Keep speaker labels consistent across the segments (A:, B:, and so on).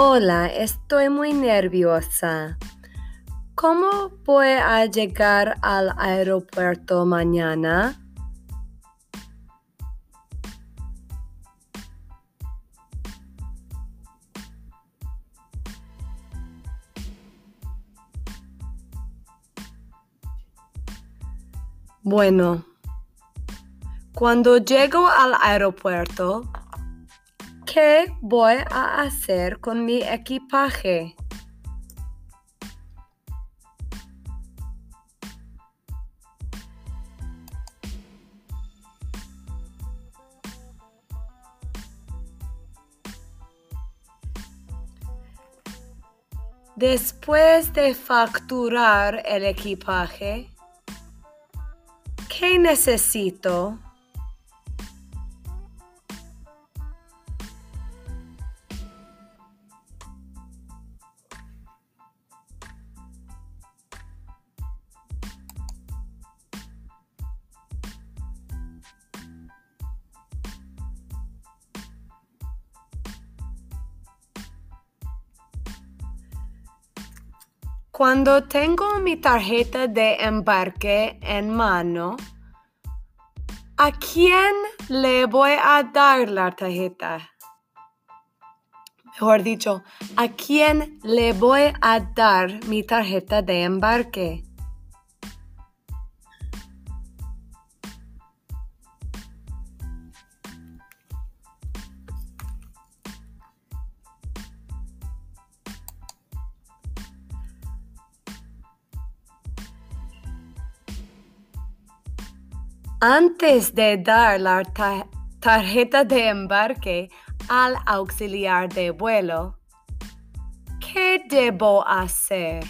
A: Hola, estoy muy nerviosa. ¿Cómo voy a llegar al aeropuerto mañana? Bueno, cuando llego al aeropuerto, ¿qué voy a hacer con mi equipaje? Después de facturar el equipaje, ¿qué necesito? Cuando tengo mi tarjeta de embarque en mano, ¿a quién le voy a dar la tarjeta? Mejor dicho, ¿a quién le voy a dar mi tarjeta de embarque? Antes de dar la tarjeta de embarque al auxiliar de vuelo, ¿qué debo hacer?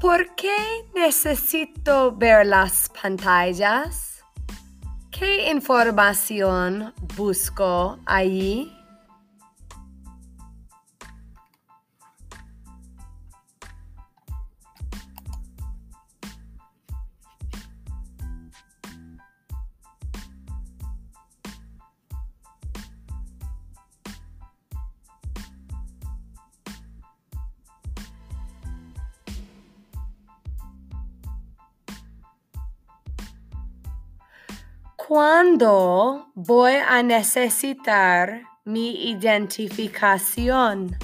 A: ¿Por qué necesito ver las pantallas? ¿Qué información busco allí? ¿Cuándo voy a necesitar mi identificación?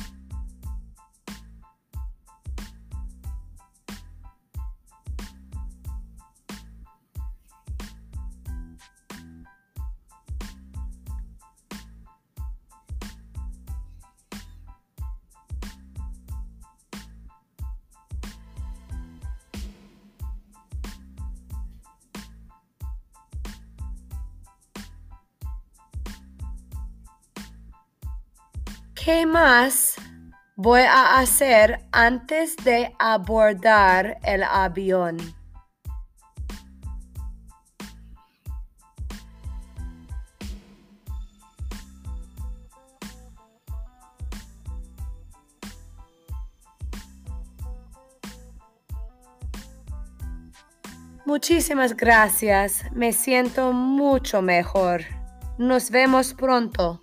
A: ¿Qué más voy a hacer antes de abordar el avión? Muchísimas gracias. Me siento mucho mejor. Nos vemos pronto.